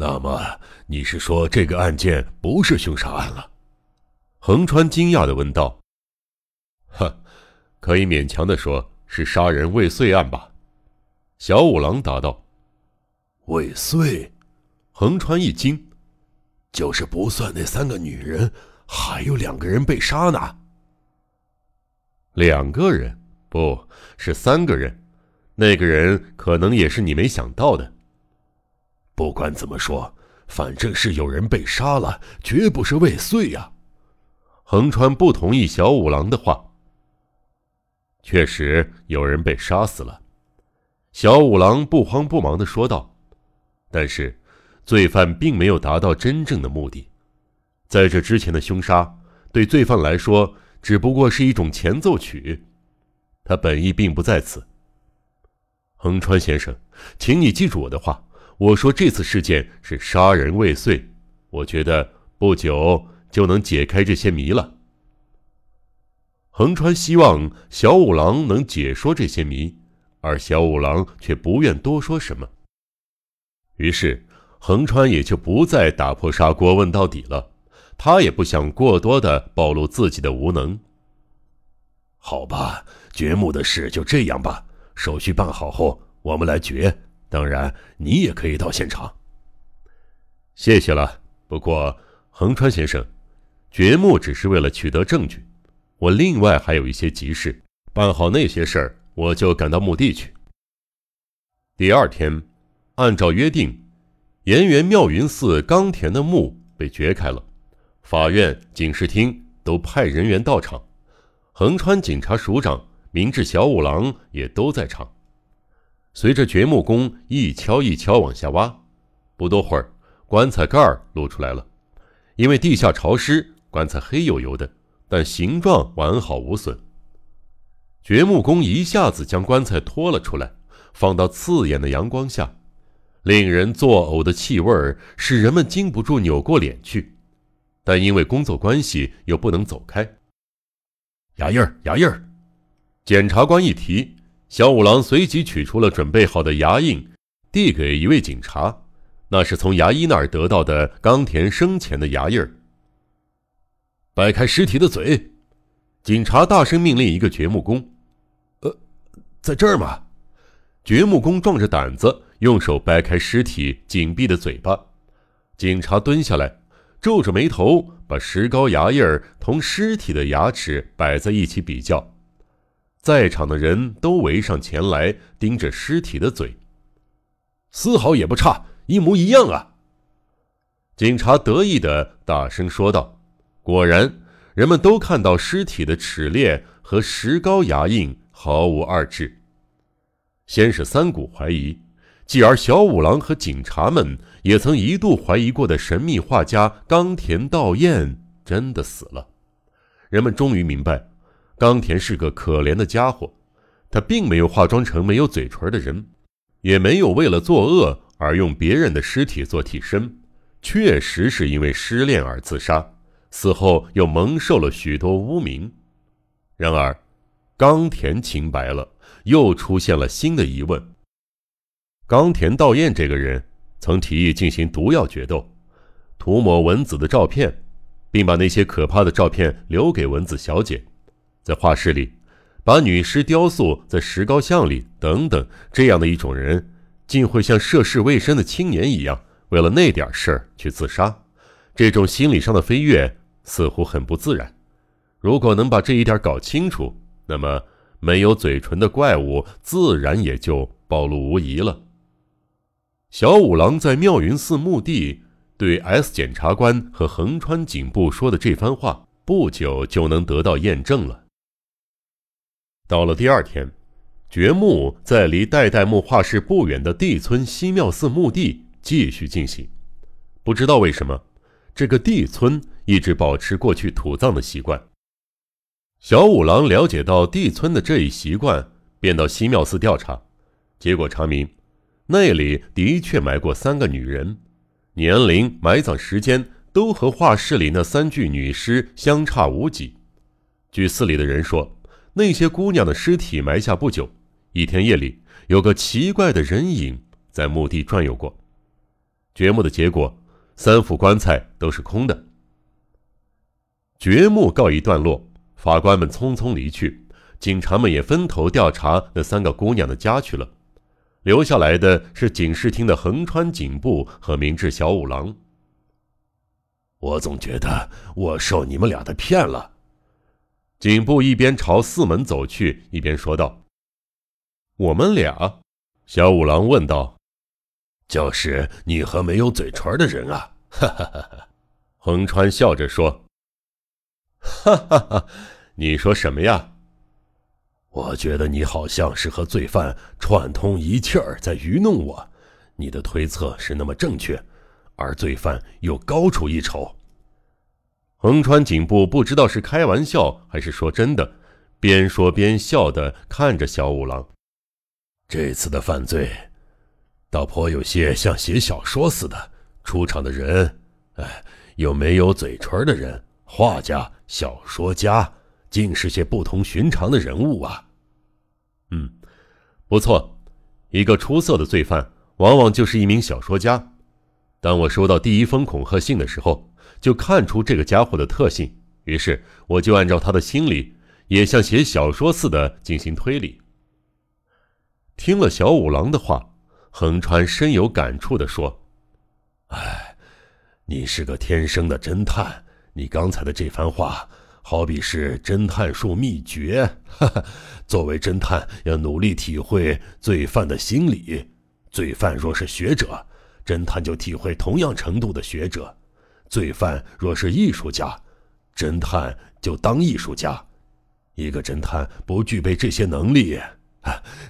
那么你是说这个案件不是凶杀案了？横川惊讶的问道。呵，可以勉强的说是杀人未遂案吧？小五郎答道。未遂？横川一惊，就是不算那三个女人，还有两个人被杀呢。两个人？不是三个人，那个人可能也是你没想到的。不管怎么说，反正是有人被杀了，绝不是未遂呀。横川不同意小五郎的话。确实有人被杀死了，小五郎不慌不忙的说道。但是，罪犯并没有达到真正的目的，在这之前的凶杀对罪犯来说只不过是一种前奏曲。他本意并不在此。横川先生，请你记住我的话。我说这次事件是杀人未遂，我觉得不久就能解开这些谜了。横川希望小五郎能解说这些谜，而小五郎却不愿多说什么。于是，横川也就不再打破砂锅问到底了。他也不想过多的暴露自己的无能。好吧。掘墓的事就这样吧，手续办好后我们来掘。当然，你也可以到现场。谢谢了。不过，横川先生，掘墓只是为了取得证据，我另外还有一些急事，办好那些事儿，我就赶到墓地去。第二天，按照约定，岩原妙云寺冈田的墓被掘开了，法院、警视厅都派人员到场，横川警察署长。明智小五郎也都在场。随着掘墓工一锹一锹往下挖，不多会儿，棺材盖儿露出来了。因为地下潮湿，棺材黑黝黝的，但形状完好无损。掘墓工一下子将棺材拖了出来，放到刺眼的阳光下，令人作呕的气味使人们禁不住扭过脸去，但因为工作关系又不能走开。牙印儿，牙印儿。检察官一提，小五郎随即取出了准备好的牙印，递给一位警察。那是从牙医那儿得到的冈田生前的牙印儿。掰开尸体的嘴，警察大声命令一个掘墓工：“呃，在这儿吗？”掘墓工壮着胆子，用手掰开尸体紧闭的嘴巴。警察蹲下来，皱着眉头，把石膏牙印儿同尸体的牙齿摆在一起比较。在场的人都围上前来，盯着尸体的嘴，丝毫也不差，一模一样啊！警察得意的大声说道：“果然，人们都看到尸体的齿裂和石膏牙印毫无二致。”先是三股怀疑，继而小五郎和警察们也曾一度怀疑过的神秘画家冈田道彦真的死了。人们终于明白。冈田是个可怜的家伙，他并没有化妆成没有嘴唇的人，也没有为了作恶而用别人的尸体做替身，确实是因为失恋而自杀，死后又蒙受了许多污名。然而，冈田清白了，又出现了新的疑问。冈田道彦这个人曾提议进行毒药决斗，涂抹文子的照片，并把那些可怕的照片留给文子小姐。在画室里，把女尸雕塑在石膏像里，等等，这样的一种人，竟会像涉世未深的青年一样，为了那点事儿去自杀。这种心理上的飞跃似乎很不自然。如果能把这一点搞清楚，那么没有嘴唇的怪物自然也就暴露无遗了。小五郎在妙云寺墓地对 S 检察官和横川警部说的这番话，不久就能得到验证了。到了第二天，掘墓在离代代木画室不远的地村西庙寺墓地继续进行。不知道为什么，这个地村一直保持过去土葬的习惯。小五郎了解到地村的这一习惯，便到西庙寺调查，结果查明，那里的确埋过三个女人，年龄、埋葬时间都和画室里那三具女尸相差无几。据寺里的人说。那些姑娘的尸体埋下不久，一天夜里，有个奇怪的人影在墓地转悠过。掘墓的结果，三副棺材都是空的。掘墓告一段落，法官们匆匆离去，警察们也分头调查那三个姑娘的家去了。留下来的是警视厅的横川警部和明智小五郎。我总觉得我受你们俩的骗了。警部一边朝四门走去，一边说道：“我们俩。”小五郎问道：“就是你和没有嘴唇的人啊？”哈哈哈哈横川笑着说：“哈哈哈，你说什么呀？”我觉得你好像是和罪犯串通一气儿在愚弄我，你的推测是那么正确，而罪犯又高出一筹。横川警部不知道是开玩笑还是说真的，边说边笑的看着小五郎。这次的犯罪，倒颇有些像写小说似的，出场的人，哎，有没有嘴唇的人，画家、小说家。竟是些不同寻常的人物啊！嗯，不错，一个出色的罪犯往往就是一名小说家。当我收到第一封恐吓信的时候，就看出这个家伙的特性，于是我就按照他的心理，也像写小说似的进行推理。听了小五郎的话，横川深有感触的说：“哎，你是个天生的侦探，你刚才的这番话。”好比是侦探术秘诀，哈哈。作为侦探，要努力体会罪犯的心理。罪犯若是学者，侦探就体会同样程度的学者；罪犯若是艺术家，侦探就当艺术家。一个侦探不具备这些能力，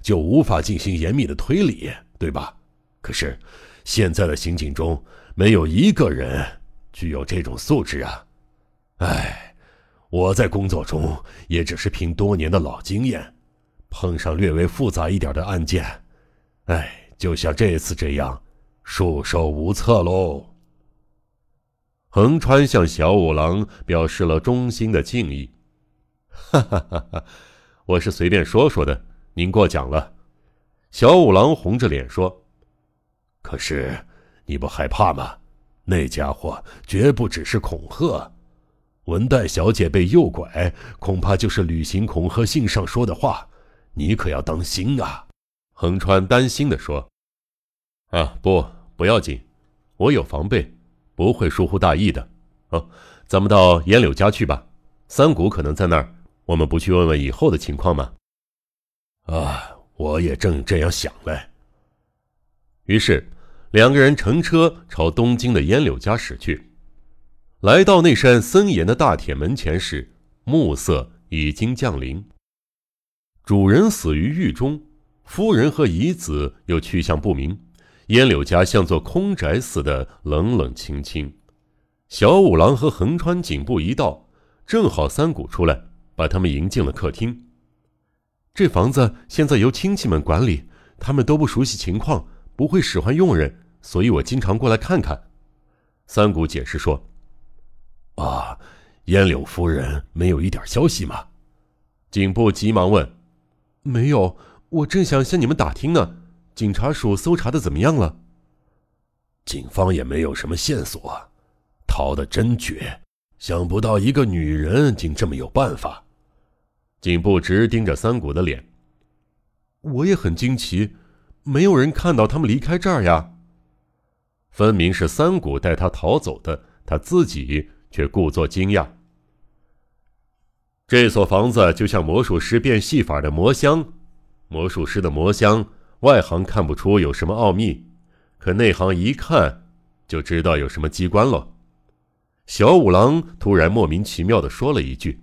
就无法进行严密的推理，对吧？可是，现在的刑警中没有一个人具有这种素质啊！哎。我在工作中也只是凭多年的老经验，碰上略微复杂一点的案件，哎，就像这次这样，束手无策喽。横川向小五郎表示了衷心的敬意。哈哈哈哈，我是随便说说的，您过奖了。小五郎红着脸说：“可是你不害怕吗？那家伙绝不只是恐吓。”文代小姐被诱拐，恐怕就是履行恐吓信上说的话，你可要当心啊！”横川担心的说。“啊，不，不要紧，我有防备，不会疏忽大意的。哦，咱们到烟柳家去吧，三谷可能在那儿，我们不去问问以后的情况吗？”啊，我也正这样想嘞。于是，两个人乘车朝东京的烟柳家驶去。来到那扇森严的大铁门前时，暮色已经降临。主人死于狱中，夫人和遗子又去向不明，烟柳家像座空宅似的冷冷清清。小五郎和横川警部一到，正好三谷出来，把他们迎进了客厅。这房子现在由亲戚们管理，他们都不熟悉情况，不会使唤佣人，所以我经常过来看看。三谷解释说。啊，烟柳夫人没有一点消息吗？警部急忙问：“没有，我正想向你们打听呢。警察署搜查的怎么样了？”警方也没有什么线索，逃得真绝！想不到一个女人竟这么有办法。警部直盯着三谷的脸。我也很惊奇，没有人看到他们离开这儿呀。分明是三谷带他逃走的，他自己。却故作惊讶。这所房子就像魔术师变戏法的魔箱，魔术师的魔箱外行看不出有什么奥秘，可内行一看就知道有什么机关了。小五郎突然莫名其妙的说了一句：“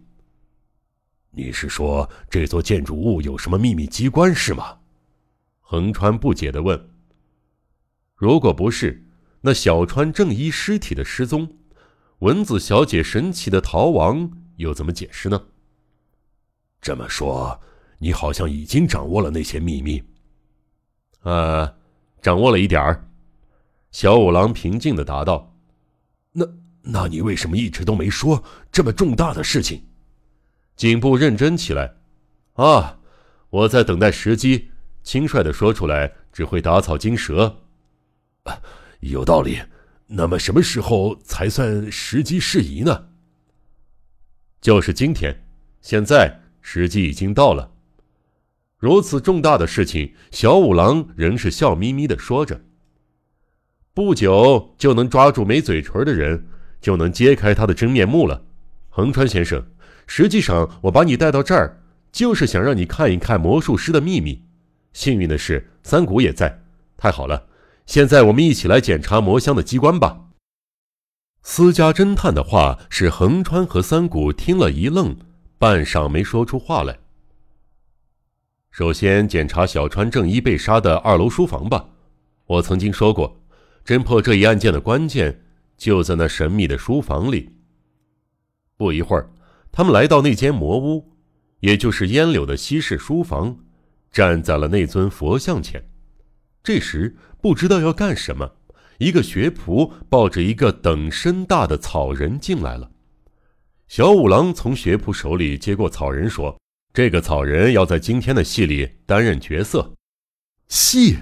你是说这座建筑物有什么秘密机关是吗？”横川不解的问：“如果不是，那小川正一尸体的失踪？”文子小姐神奇的逃亡又怎么解释呢？这么说，你好像已经掌握了那些秘密。呃，掌握了一点儿。小五郎平静的答道：“那，那你为什么一直都没说这么重大的事情？”警部认真起来。啊，我在等待时机，轻率的说出来只会打草惊蛇。有道理。那么什么时候才算时机适宜呢？就是今天，现在时机已经到了。如此重大的事情，小五郎仍是笑眯眯的说着。不久就能抓住没嘴唇的人，就能揭开他的真面目了。横川先生，实际上我把你带到这儿，就是想让你看一看魔术师的秘密。幸运的是，三谷也在，太好了。现在我们一起来检查魔箱的机关吧。私家侦探的话使横川和三谷听了一愣，半晌没说出话来。首先检查小川正一被杀的二楼书房吧。我曾经说过，侦破这一案件的关键就在那神秘的书房里。不一会儿，他们来到那间魔屋，也就是烟柳的西式书房，站在了那尊佛像前。这时不知道要干什么，一个学仆抱着一个等身大的草人进来了。小五郎从学仆手里接过草人，说：“这个草人要在今天的戏里担任角色。”戏？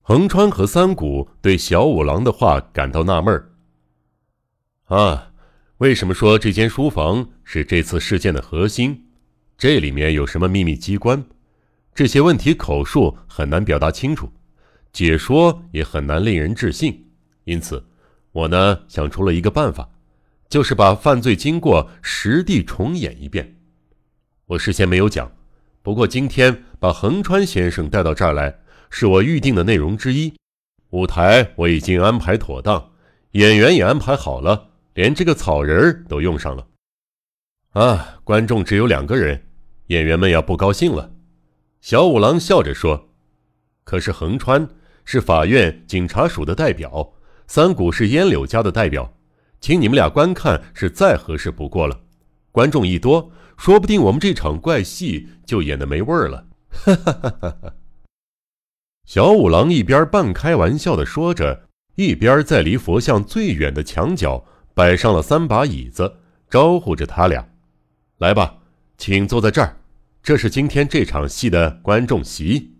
横川和三谷对小五郎的话感到纳闷儿。啊，为什么说这间书房是这次事件的核心？这里面有什么秘密机关？这些问题口述很难表达清楚。解说也很难令人置信，因此，我呢想出了一个办法，就是把犯罪经过实地重演一遍。我事先没有讲，不过今天把横川先生带到这儿来，是我预定的内容之一。舞台我已经安排妥当，演员也安排好了，连这个草人都用上了。啊，观众只有两个人，演员们要不高兴了。小五郎笑着说：“可是横川。”是法院警察署的代表，三谷是烟柳家的代表，请你们俩观看是再合适不过了。观众一多，说不定我们这场怪戏就演的没味儿了。哈哈哈哈哈！小五郎一边半开玩笑的说着，一边在离佛像最远的墙角摆上了三把椅子，招呼着他俩：“来吧，请坐在这儿，这是今天这场戏的观众席。”